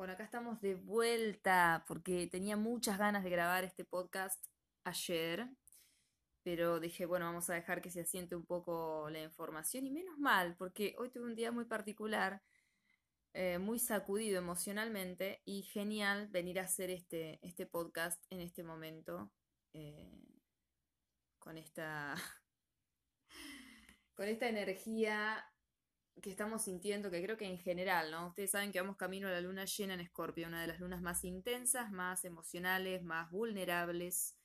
Bueno, acá estamos de vuelta porque tenía muchas ganas de grabar este podcast ayer, pero dije, bueno, vamos a dejar que se asiente un poco la información y menos mal, porque hoy tuve un día muy particular, eh, muy sacudido emocionalmente y genial venir a hacer este, este podcast en este momento eh, con esta con esta energía que estamos sintiendo, que creo que en general, ¿no? Ustedes saben que vamos camino a la luna llena en Escorpio, una de las lunas más intensas, más emocionales, más vulnerables.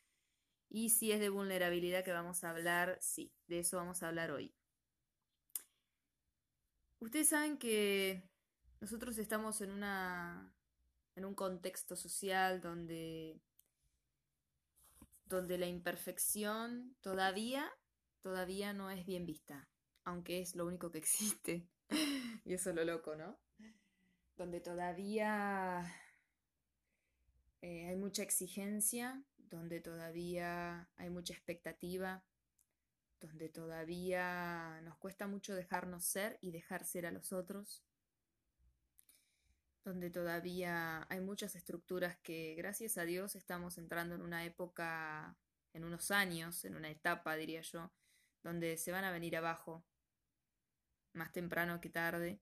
Y si es de vulnerabilidad que vamos a hablar, sí, de eso vamos a hablar hoy. Ustedes saben que nosotros estamos en una en un contexto social donde donde la imperfección todavía todavía no es bien vista aunque es lo único que existe. y eso es lo loco, ¿no? Donde todavía eh, hay mucha exigencia, donde todavía hay mucha expectativa, donde todavía nos cuesta mucho dejarnos ser y dejar ser a los otros, donde todavía hay muchas estructuras que gracias a Dios estamos entrando en una época, en unos años, en una etapa, diría yo, donde se van a venir abajo más temprano que tarde.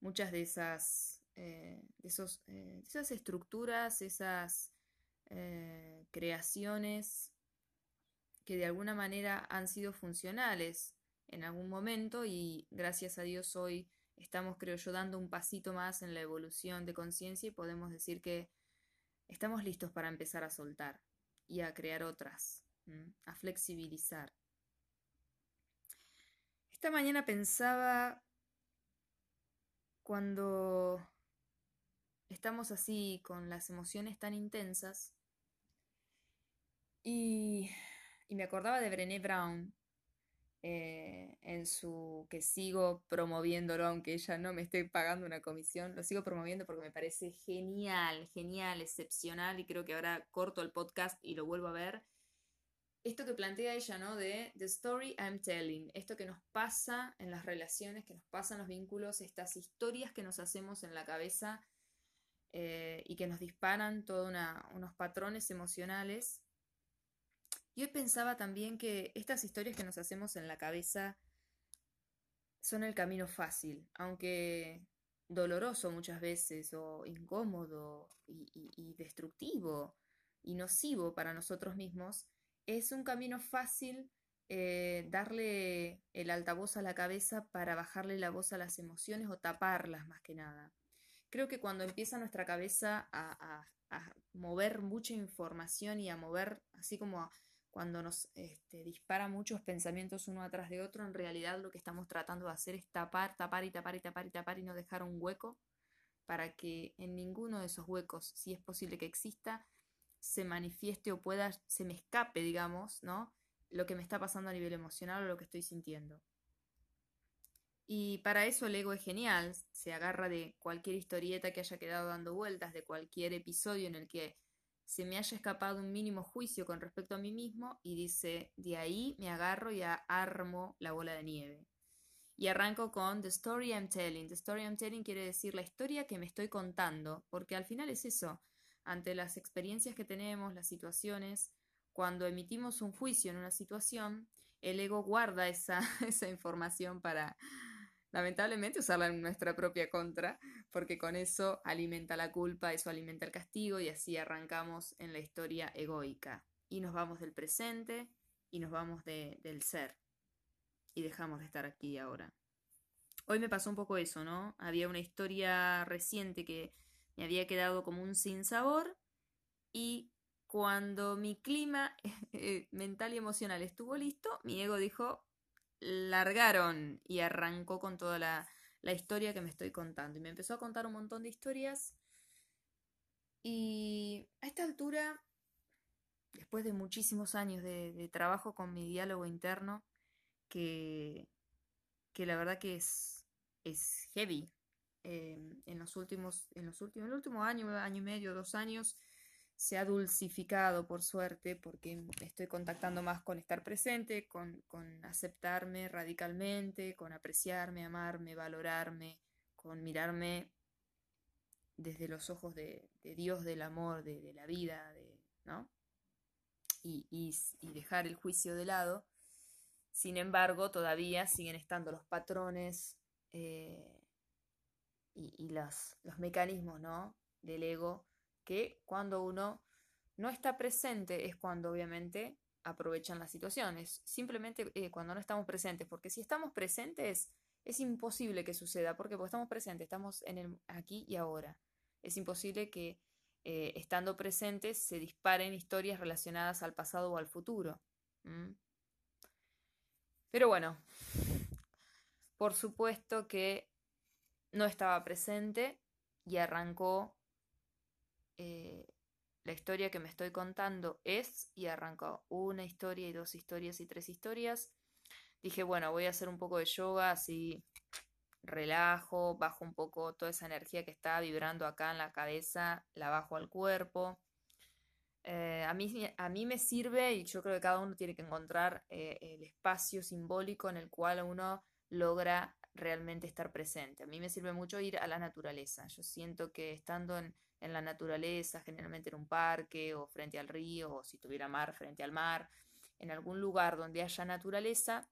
Muchas de esas, eh, esos, eh, esas estructuras, esas eh, creaciones que de alguna manera han sido funcionales en algún momento y gracias a Dios hoy estamos, creo yo, dando un pasito más en la evolución de conciencia y podemos decir que estamos listos para empezar a soltar y a crear otras, a flexibilizar. Esta mañana pensaba cuando estamos así con las emociones tan intensas y, me acordaba de Brené Brown eh, en su que sigo promoviéndolo aunque ella no me esté pagando una comisión lo sigo promoviendo porque me parece genial genial excepcional y creo que ahora corto el podcast y lo vuelvo a ver esto que plantea ella, ¿no? De The Story I'm Telling, esto que nos pasa en las relaciones, que nos pasa en los vínculos, estas historias que nos hacemos en la cabeza eh, y que nos disparan todos unos patrones emocionales. Y hoy pensaba también que estas historias que nos hacemos en la cabeza son el camino fácil, aunque doloroso muchas veces, o incómodo y destructivo y nocivo para nosotros mismos es un camino fácil eh, darle el altavoz a la cabeza para bajarle la voz a las emociones o taparlas más que nada. Creo que cuando empieza nuestra cabeza a, mover mucha información y a mover, así como cuando nos este, dispara muchos pensamientos uno atrás de otro, en realidad lo que estamos tratando de hacer es tapar, tapar y tapar y tapar y tapar y no dejar un hueco para que en ninguno de esos huecos, si es posible que exista, se manifieste o pueda, se me escape, digamos, ¿no? Lo que me está pasando a nivel emocional o lo que estoy sintiendo. Y para eso el ego es genial, se agarra de cualquier historieta que haya quedado dando vueltas, de cualquier episodio en el que se me haya escapado un mínimo juicio con respecto a mí mismo y dice, de ahí me agarro y armo la bola de nieve. Y arranco con The Story I'm Telling. The Story I'm Telling quiere decir la historia que me estoy contando, porque al final es eso ante las experiencias que tenemos, las situaciones, cuando emitimos un juicio en una situación, el ego guarda esa, esa información para, lamentablemente, usarla en nuestra propia contra, porque con eso alimenta la culpa, eso alimenta el castigo y así arrancamos en la historia egoica. Y nos vamos del presente y nos vamos del ser. Y dejamos de estar aquí ahora. Hoy me pasó un poco eso, ¿no? Había una historia reciente que me había quedado como un sinsabor y cuando mi clima eh, mental y emocional estuvo listo, mi ego dijo, largaron y arrancó con toda la, historia que me estoy contando. Y me empezó a contar un montón de historias. Y a esta altura, después de muchísimos años de, trabajo con mi diálogo interno, que, que la verdad que es, es heavy, En los últimos, en los últimos, el último año, año y medio, dos años, se ha dulcificado por suerte, porque estoy contactando más con estar presente, con, con aceptarme radicalmente, con apreciarme, amarme, valorarme, con mirarme desde los ojos de, Dios, del amor, de, la vida, ¿no? Y, dejar el juicio de lado. Sin embargo, todavía siguen estando los patrones eh, y, los mecanismos, ¿no? Del ego, que cuando uno no está presente es cuando obviamente aprovechan las situaciones. Simplemente eh, cuando no estamos presentes, porque si estamos presentes es imposible que suceda. ¿Por qué? Porque estamos presentes, estamos en el aquí y ahora. Es imposible que eh, estando presentes se disparen historias relacionadas al pasado o al futuro. Pero bueno, por supuesto que no estaba presente y arrancó eh, la historia que me estoy contando es y arrancó una historia y dos historias y tres historias dije, bueno, voy a hacer un poco de yoga, así relajo, bajo un poco toda esa energía que está vibrando acá en la cabeza, la bajo al cuerpo. Eh, a, mí, a mí me sirve y yo creo que cada uno tiene que encontrar eh, el espacio simbólico en el cual uno logra realmente estar presente. A mí me sirve mucho ir a la naturaleza. Yo siento que estando en, en la naturaleza, generalmente en un parque o frente al río, o si tuviera mar, frente al mar, en algún lugar donde haya naturaleza,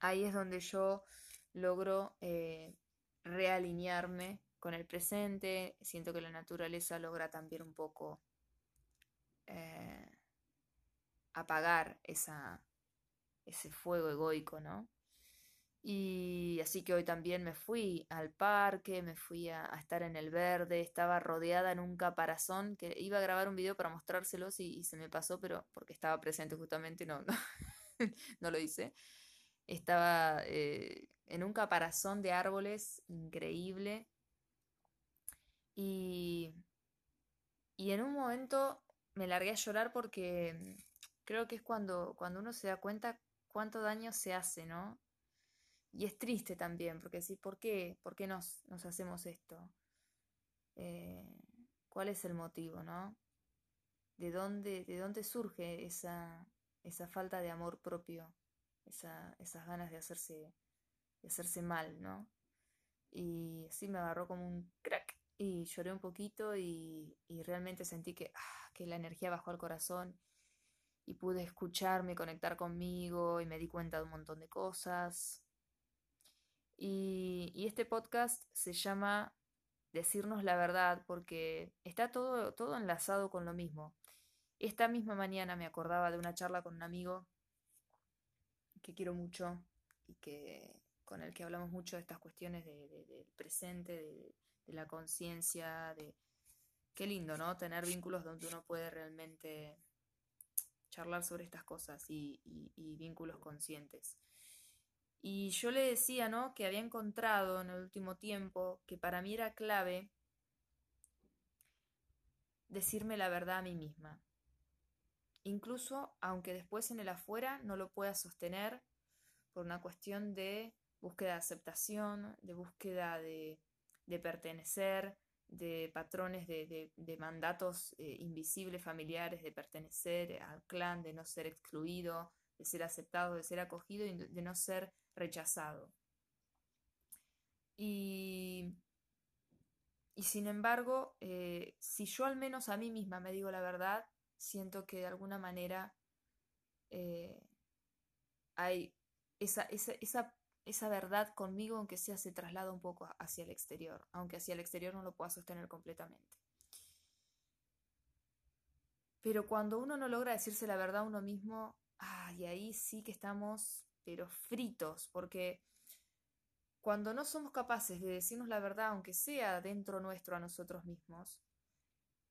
ahí es donde yo logro eh, realinearme con el presente, siento que la naturaleza logra también un poco eh, apagar esa, ese fuego egoico, ¿no? Y así que hoy también me fui al parque, me fui a, estar en el verde, estaba rodeada en un caparazón que iba a grabar un video para mostrárselos y, se me pasó, pero porque estaba presente justamente, no, no, no lo hice estaba eh, en un caparazón de árboles increíble. Y, y en un momento me largué a llorar porque creo que es cuando, cuando uno se da cuenta cuánto daño se hace, ¿no? Y es triste también, porque sí, ¿por qué? ¿Por qué nos, nos hacemos esto? Eh, ¿Cuál es el motivo, no? ¿De dónde, de dónde surge esa, esa falta de amor propio? esas ganas de hacerse, de hacerse mal, ¿no? Y sí me agarró como un crack y lloré un poquito y, realmente sentí que, ah, que la energía bajó al corazón y pude escucharme, conectar conmigo y me di cuenta de un montón de cosas. Y, este podcast se llama Decirnos la verdad porque está todo, todo enlazado con lo mismo. Esta misma mañana me acordaba de una charla con un amigo que quiero mucho y que con el que hablamos mucho de estas cuestiones del presente, de, la conciencia, de qué lindo, ¿no? Tener vínculos donde uno puede realmente charlar sobre estas cosas y, vínculos conscientes. Y yo le decía, ¿no? Que había encontrado en el último tiempo que para mí era clave decirme la verdad a mí misma incluso aunque después en el afuera no lo pueda sostener por una cuestión de búsqueda de aceptación, de búsqueda de, pertenecer, de patrones de, mandatos eh, invisibles familiares, de pertenecer al clan, de no ser excluido, de ser aceptado, de ser acogido y de no ser rechazado. Y, sin embargo, eh, si yo al menos a mí misma me digo la verdad, siento que de alguna manera eh, hay esa, esa, esa, verdad conmigo, aunque sea se traslada un poco hacia el exterior, aunque hacia el exterior no lo pueda sostener completamente. Pero cuando uno no logra decirse la verdad a uno mismo, y ahí sí que estamos, pero fritos, porque cuando no somos capaces de decirnos la verdad, aunque sea dentro nuestro a nosotros mismos,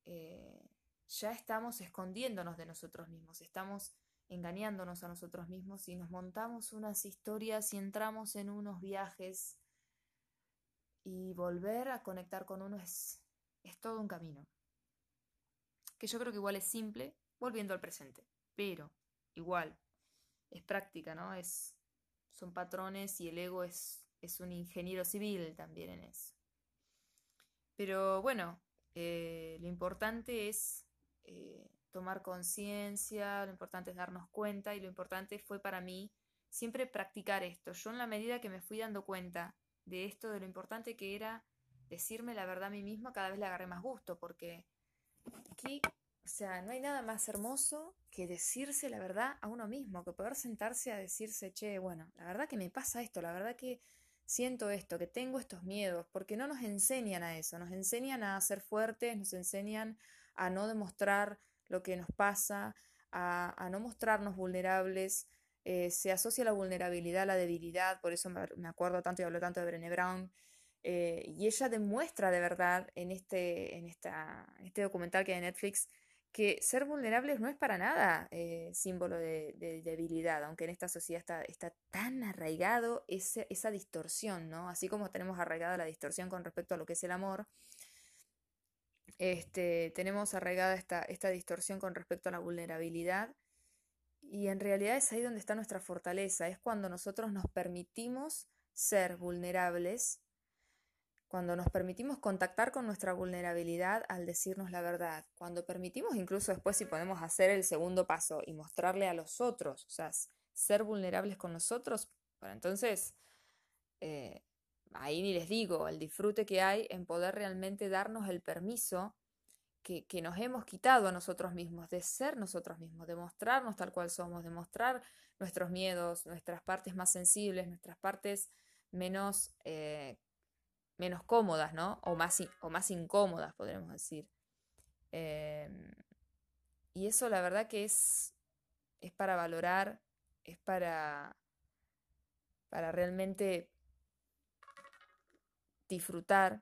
eh, ya estamos escondiéndonos de nosotros mismos, estamos engañándonos a nosotros mismos y nos montamos unas historias y entramos en unos viajes y volver a conectar con uno es, es todo un camino. Que yo creo que igual es simple, volviendo al presente, pero igual es práctica, ¿no? Es, son patrones y el ego es, es un ingeniero civil también en eso. Pero bueno, eh, lo importante es eh, tomar conciencia, lo importante es darnos cuenta y lo importante fue para mí siempre practicar esto. Yo en la medida que me fui dando cuenta de esto, de lo importante que era decirme la verdad a mí misma cada vez le agarré más gusto, porque o sea, no hay nada más hermoso que decirse la verdad a uno mismo, que poder sentarse a decirse, che, bueno, la verdad que me pasa esto, la verdad que siento esto, que tengo estos miedos, porque no nos enseñan a eso, nos enseñan a ser fuertes, nos enseñan a no demostrar lo que nos pasa, a, no mostrarnos vulnerables. Eh, se asocia la vulnerabilidad a la debilidad, por eso me, acuerdo tanto y hablo tanto de Brené Brown. Eh, y ella demuestra de verdad en este, en, esta, este documental que hay en Netflix que ser vulnerables no es para nada eh, símbolo de, debilidad, aunque en esta sociedad está, está tan arraigado esa distorsión, ¿no? Así como tenemos arraigada la distorsión con respecto a lo que es el amor, este, tenemos arraigada esta, esta distorsión con respecto a la vulnerabilidad y en realidad es ahí donde está nuestra fortaleza, es cuando nosotros nos permitimos ser vulnerables cuando nos permitimos contactar con nuestra vulnerabilidad al decirnos la verdad, cuando permitimos incluso después si podemos hacer el segundo paso y mostrarle a los otros, o sea, ser vulnerables con nosotros, bueno, entonces eh, ahí ni les digo el disfrute que hay en poder realmente darnos el permiso que, nos hemos quitado a nosotros mismos, de ser nosotros mismos, de mostrarnos tal cual somos, de mostrar nuestros miedos, nuestras partes más sensibles, nuestras partes menos eh, menos cómodas, ¿no? O más, o más incómodas, podríamos decir. Em, y eso la verdad que es, es para valorar, es para, para realmente disfrutar.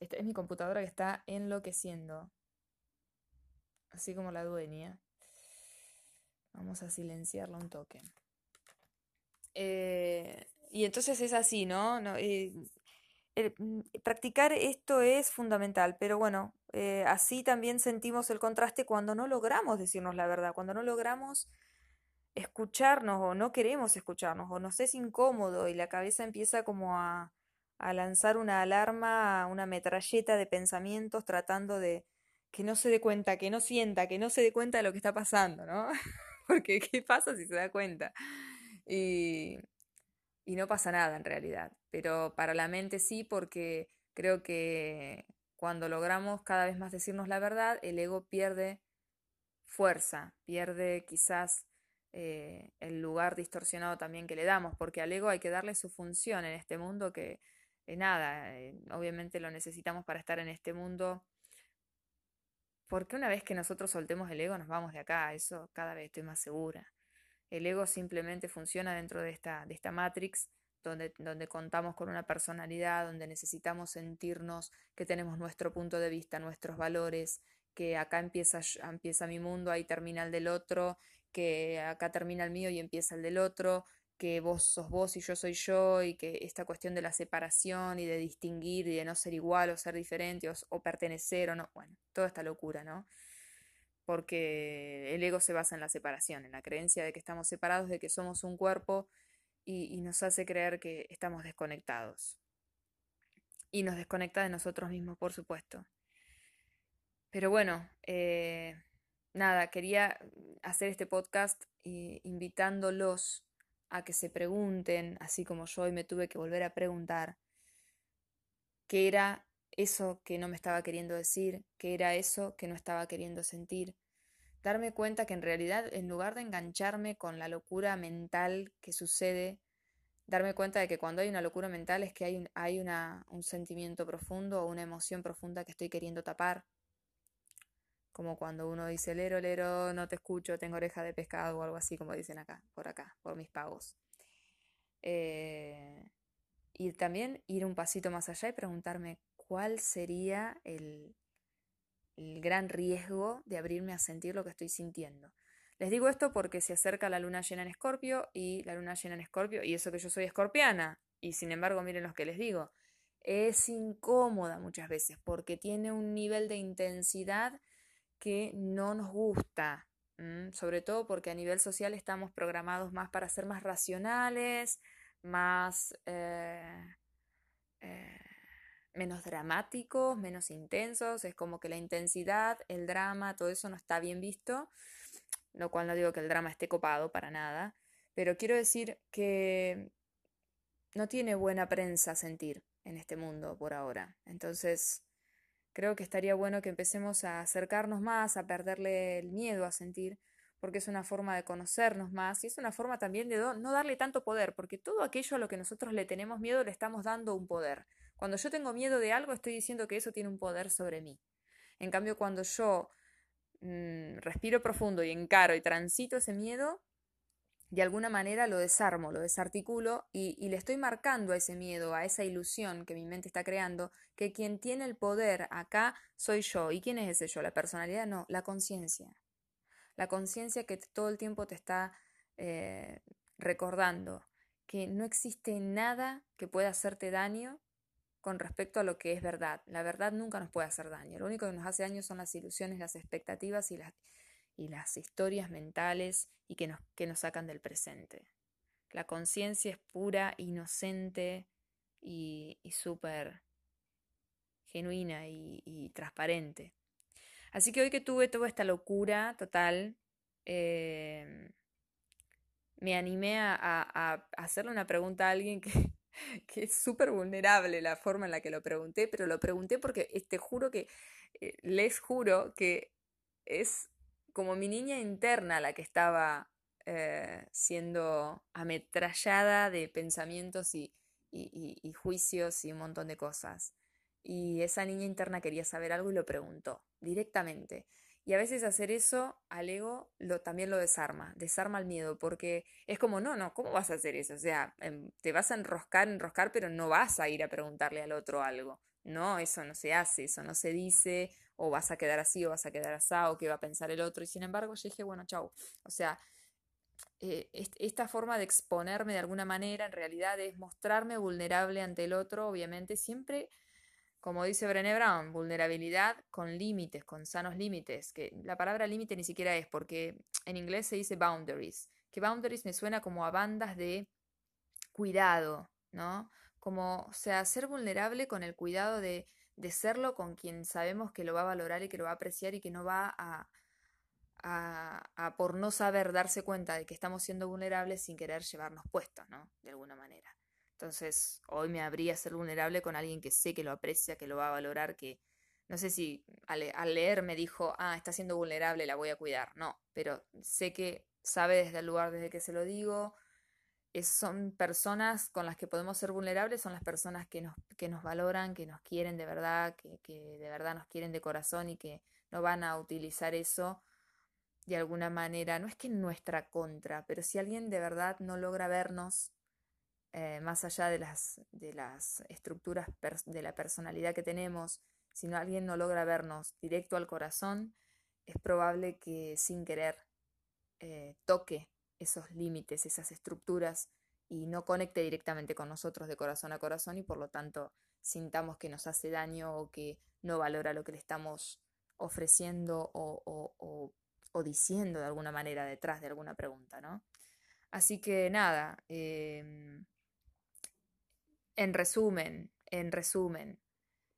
Esta es mi computadora que está enloqueciendo, así como la dueña. Vamos a silenciarla un toque. Eh, y entonces es así, ¿no? Mm, practicar esto es fundamental, pero bueno, eh, así también sentimos el contraste cuando no logramos decirnos la verdad, cuando no logramos escucharnos o no queremos escucharnos o nos es incómodo y la cabeza empieza como a, a lanzar una alarma, una metralleta de pensamientos tratando de que no se dé cuenta, que no sienta, que no se dé cuenta de lo que está pasando, ¿no? Porque ¿qué pasa si se da cuenta? Y, y no pasa nada en realidad, pero para la mente sí porque creo que cuando logramos cada vez más decirnos la verdad, el ego pierde fuerza, pierde quizás eh, el lugar distorsionado también que le damos, porque al ego hay que darle su función en este mundo que eh, nada, obviamente lo necesitamos para estar en este mundo, porque una vez que nosotros soltemos el ego nos vamos de acá, eso cada vez estoy más segura. El ego simplemente funciona dentro de esta, de esta matrix donde, donde, contamos con una personalidad, donde necesitamos sentirnos que tenemos nuestro punto de vista, nuestros valores, que acá empieza, empieza mi mundo, ahí termina el del otro, que acá termina el mío y empieza el del otro, que vos sos vos y yo soy yo, y que esta cuestión de la separación y de distinguir y de no ser igual o ser diferente o, o pertenecer o no, bueno, toda esta locura, ¿no? porque el ego se basa en la separación, en la creencia de que estamos separados, de que somos un cuerpo y, nos hace creer que estamos desconectados. Y nos desconecta de nosotros mismos, por supuesto. Pero bueno, eh, nada, quería hacer este podcast eh, invitándolos a que se pregunten, así como yo hoy me tuve que volver a preguntar, qué era eso que no me estaba queriendo decir, que era eso que no estaba queriendo sentir. Darme cuenta que en realidad, en lugar de engancharme con la locura mental que sucede, darme cuenta de que cuando hay una locura mental es que hay, hay una, un sentimiento profundo o una emoción profunda que estoy queriendo tapar. Como cuando uno dice, lero, lero, no te escucho, tengo oreja de pescado o algo así, como dicen acá, por acá, por mis pagos. Eh, y también ir un pasito más allá y preguntarme cuál sería el, gran riesgo de abrirme a sentir lo que estoy sintiendo. Les digo esto porque se acerca la luna llena en Escorpio y la luna llena en Escorpio, y eso que yo soy escorpiana, y sin embargo miren lo que les digo, es incómoda muchas veces porque tiene un nivel de intensidad que no nos gusta, sobre todo porque a nivel social estamos programados más para ser más racionales, más... Eh, eh, menos dramáticos, menos intensos, es como que la intensidad, el drama, todo eso no está bien visto, lo cual no digo que el drama esté copado para nada, pero quiero decir que no tiene buena prensa sentir, en este mundo por ahora. Entonces, creo que estaría bueno que empecemos a acercarnos más, a perderle el miedo a sentir, porque es una forma de conocernos más y es una forma también de no darle tanto poder, porque todo aquello a lo que nosotros le tenemos miedo le estamos dando un poder. Cuando yo tengo miedo de algo, estoy diciendo que eso tiene un poder sobre mí. En cambio, cuando yo mm, respiro profundo y encaro y transito ese miedo, de alguna manera lo desarmo, lo desarticulo y, le estoy marcando a ese miedo, a esa ilusión que mi mente está creando, que quien tiene el poder acá soy yo. ¿Y quién es ese yo? La personalidad, no, la conciencia. La conciencia que todo el tiempo te está eh, recordando que no existe nada que pueda hacerte daño con respecto a lo que es verdad. La verdad nunca nos puede hacer daño. Lo único que nos hace daño son las ilusiones, las expectativas y las, y las historias mentales y que nos, que nos sacan del presente. La conciencia es pura, inocente y, súper genuina y, transparente. Así que hoy que tuve toda esta locura total, eh, me animé a, hacerle una pregunta a alguien que, que es súper vulnerable la forma en la que lo pregunté, pero lo pregunté porque te este, juro que, eh, les juro que es como mi niña interna la que estaba eh, siendo ametrallada de pensamientos y, y, juicios y un montón de cosas. Y esa niña interna quería saber algo y lo preguntó directamente. Y a veces hacer eso al ego lo, también lo desarma, desarma el miedo, porque es como, no, no, ¿cómo vas a hacer eso? O sea, em, te vas a enroscar, enroscar, pero no vas a ir a preguntarle al otro algo. No, eso no se hace, eso no se dice, o vas a quedar así, o vas a quedar así, o qué va a pensar el otro. Y sin embargo, yo dije, bueno, chau. O sea, eh, esta forma de exponerme de alguna manera en realidad es mostrarme vulnerable ante el otro, obviamente, siempre como dice Brené Brown, vulnerabilidad con límites, con sanos límites, que la palabra límite ni siquiera es porque en inglés se dice boundaries, que boundaries me suena como a bandas de cuidado, ¿no? Como, o sea, ser vulnerable con el cuidado de, de serlo con quien sabemos que lo va a valorar y que lo va a apreciar y que no va a, por no saber darse cuenta de que estamos siendo vulnerables sin querer llevarnos puestos, ¿no? De alguna manera. Entonces, hoy me habría ser vulnerable con alguien que sé que lo aprecia, que lo va a valorar, que no sé si al, leer me dijo, ah, está siendo vulnerable, la voy a cuidar. No, pero sé que sabe desde el lugar desde que se lo digo. Son personas con las que podemos ser vulnerables, son las personas que nos, que nos valoran, que nos quieren de verdad, que, que de verdad nos quieren de corazón y que no van a utilizar eso de alguna manera, no es que en nuestra contra, pero si alguien de verdad no logra vernos eh, más allá de las, de las estructuras de la personalidad que tenemos, si no, alguien no logra vernos directo al corazón, es probable que sin querer eh, toque esos límites, esas estructuras y no conecte directamente con nosotros de corazón a corazón y por lo tanto sintamos que nos hace daño o que no valora lo que le estamos ofreciendo o, o, diciendo de alguna manera detrás de alguna pregunta, ¿no? Así que nada, em, en resumen, en resumen,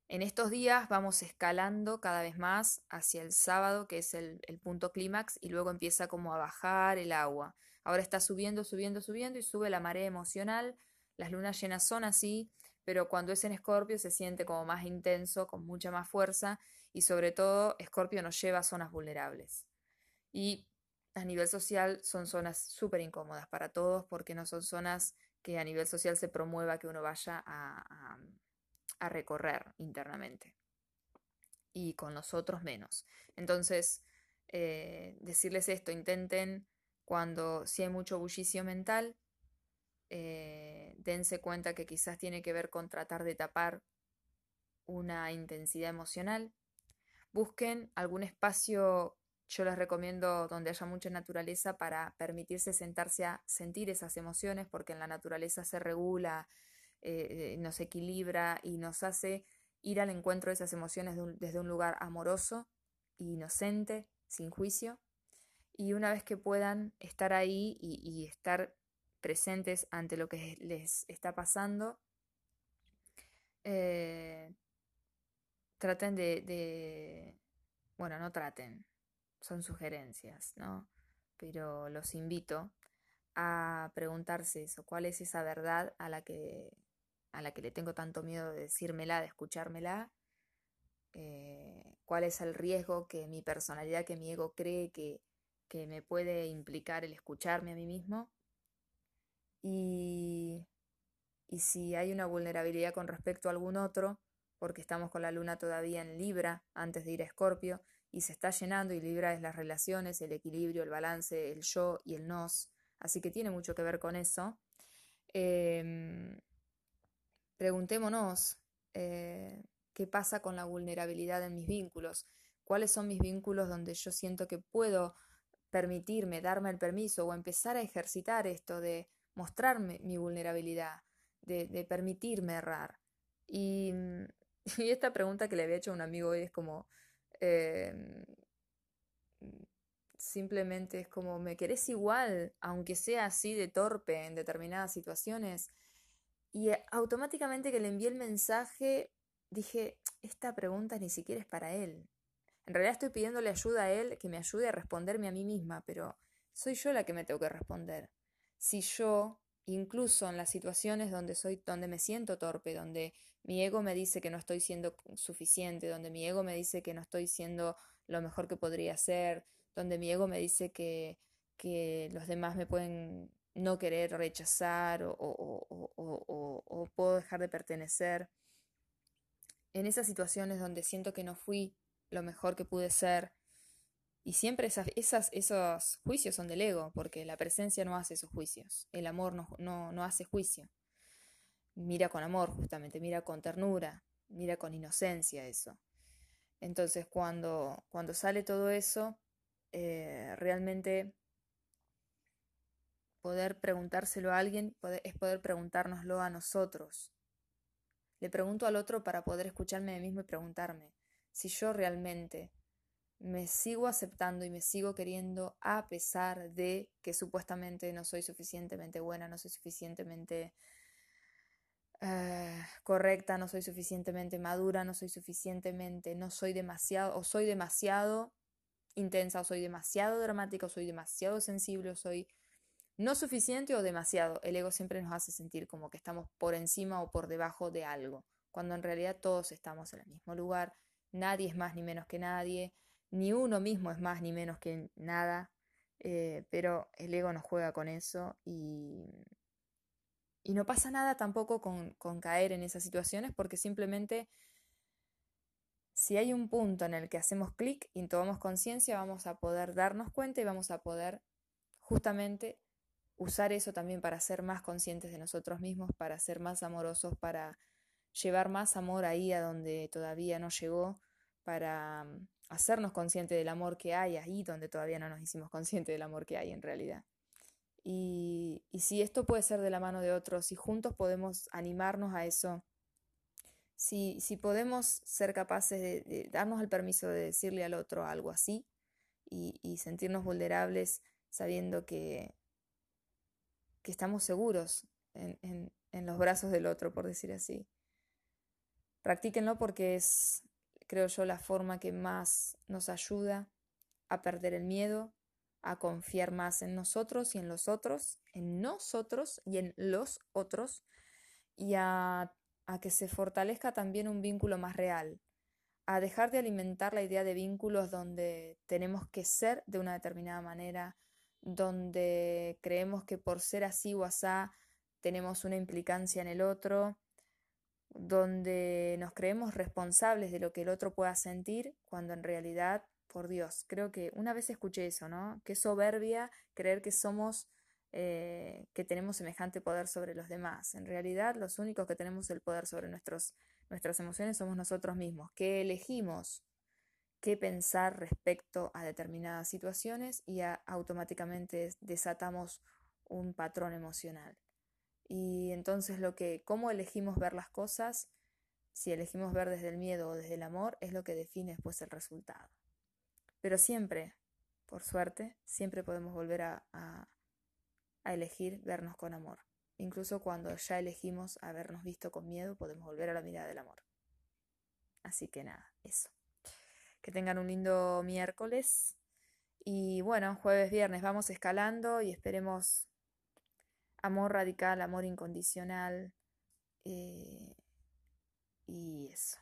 en estos días vamos escalando cada vez más hacia el sábado, que es el, punto clímax, y luego empieza como a bajar el agua. Ahora está subiendo, subiendo, subiendo y sube la marea emocional. Las lunas llenas son así, pero cuando es en Escorpio se siente como más intenso, con mucha más fuerza, y sobre todo Escorpio nos lleva a zonas vulnerables. Y a nivel social son zonas súper incómodas para todos porque no son zonas que a nivel social se promueva que uno vaya a, recorrer internamente. Y con nosotros menos. Entonces, eh, decirles esto, intenten cuando si hay mucho bullicio mental, eh, dense cuenta que quizás tiene que ver con tratar de tapar una intensidad emocional. Busquen algún espacio yo les recomiendo donde haya mucha naturaleza para permitirse sentarse a sentir esas emociones, porque en la naturaleza se regula, eh, nos equilibra y nos hace ir al encuentro de esas emociones desde un lugar amoroso, inocente, sin juicio. Y una vez que puedan estar ahí y, estar presentes ante lo que les está pasando, eh, traten de, bueno, no traten, son sugerencias, ¿no? Pero los invito a preguntarse eso, cuál es esa verdad a la que a la que le tengo tanto miedo de decírmela, de escuchármela, eh, cuál es el riesgo que mi personalidad, que mi ego cree que, que me puede implicar el escucharme a mí mismo. Y, y si hay una vulnerabilidad con respecto a algún otro, porque estamos con la luna todavía en Libra antes de ir a Escorpio, y se está llenando y Libra es las relaciones, el equilibrio, el balance, el yo y el nos, así que tiene mucho que ver con eso. Em, preguntémonos eh, qué pasa con la vulnerabilidad en mis vínculos, cuáles son mis vínculos donde yo siento que puedo permitirme, darme el permiso o empezar a ejercitar esto de mostrarme mi vulnerabilidad, de, permitirme errar. Y, y, esta pregunta que le había hecho a un amigo hoy es como, em, simplemente es como, ¿me querés igual, aunque sea así de torpe en determinadas situaciones? Y eh, automáticamente que le envié el mensaje, dije, esta pregunta ni siquiera es para él. En realidad estoy pidiéndole ayuda a él, que me ayude a responderme a mí misma, pero soy yo la que me tengo que responder. Si yo, incluso en las situaciones donde soy, donde me siento torpe, donde mi ego me dice que no estoy siendo suficiente, donde mi ego me dice que no estoy siendo lo mejor que podría ser, donde mi ego me dice que, que los demás me pueden no querer rechazar o, o, puedo dejar de pertenecer. En esas situaciones donde siento que no fui lo mejor que pude ser, y siempre esas, esas, esos juicios son del ego, porque la presencia no hace esos juicios, el amor no, no, no hace juicio. Mira con amor, justamente, mira con ternura, mira con inocencia eso. Entonces, cuando, cuando sale todo eso, eh, realmente poder preguntárselo a alguien es poder preguntárnoslo a nosotros. Le pregunto al otro para poder escucharme a mí mismo y preguntarme si yo realmente me sigo aceptando y me sigo queriendo a pesar de que supuestamente no soy suficientemente buena, no soy suficientemente eh, correcta, no soy suficientemente madura, no soy suficientemente, no soy demasiado o soy demasiado intensa o soy demasiado dramática o soy demasiado sensible o soy no suficiente o demasiado. El ego siempre nos hace sentir como que estamos por encima o por debajo de algo, cuando en realidad todos estamos en el mismo lugar, nadie es más ni menos que nadie, ni uno mismo es más ni menos que nada, eh, pero el ego nos juega con eso y, y no pasa nada tampoco con, con caer en esas situaciones porque simplemente si hay un punto en el que hacemos clic y tomamos conciencia, vamos a poder darnos cuenta y vamos a poder justamente usar eso también para ser más conscientes de nosotros mismos, para ser más amorosos, para llevar más amor ahí a donde todavía no llegó, para mm, hacernos conscientes del amor que hay ahí donde todavía no nos hicimos conscientes del amor que hay en realidad. Y, y si esto puede ser de la mano de otros, si juntos podemos animarnos a eso, si, si podemos ser capaces de, darnos el permiso de decirle al otro algo así y, sentirnos vulnerables sabiendo que, que estamos seguros en, en, los brazos del otro, por decir así. Practíquenlo porque es, creo yo, la forma que más nos ayuda a perder el miedo, a confiar más en nosotros y en los otros, en nosotros y en los otros, y a a que se fortalezca también un vínculo más real, a dejar de alimentar la idea de vínculos donde tenemos que ser de una determinada manera, donde creemos que por ser así o asá tenemos una implicancia en el otro, donde nos creemos responsables de lo que el otro pueda sentir, cuando en realidad, por Dios, creo que una vez escuché eso, ¿no? Qué soberbia creer que somos eh, que tenemos semejante poder sobre los demás. En realidad, los únicos que tenemos el poder sobre nuestros, nuestras emociones somos nosotros mismos, que elegimos qué pensar respecto a determinadas situaciones y automáticamente desatamos un patrón emocional. Y entonces lo que, cómo elegimos ver las cosas, si elegimos ver desde el miedo o desde el amor, es lo que define después el resultado. Pero siempre, por suerte, siempre podemos volver a a elegir vernos con amor. Incluso cuando ya elegimos habernos visto con miedo, podemos volver a la mirada del amor. Así que nada, eso. Que tengan un lindo miércoles. Y bueno, jueves, viernes vamos escalando y esperemos amor radical, amor incondicional, Eh, y eso.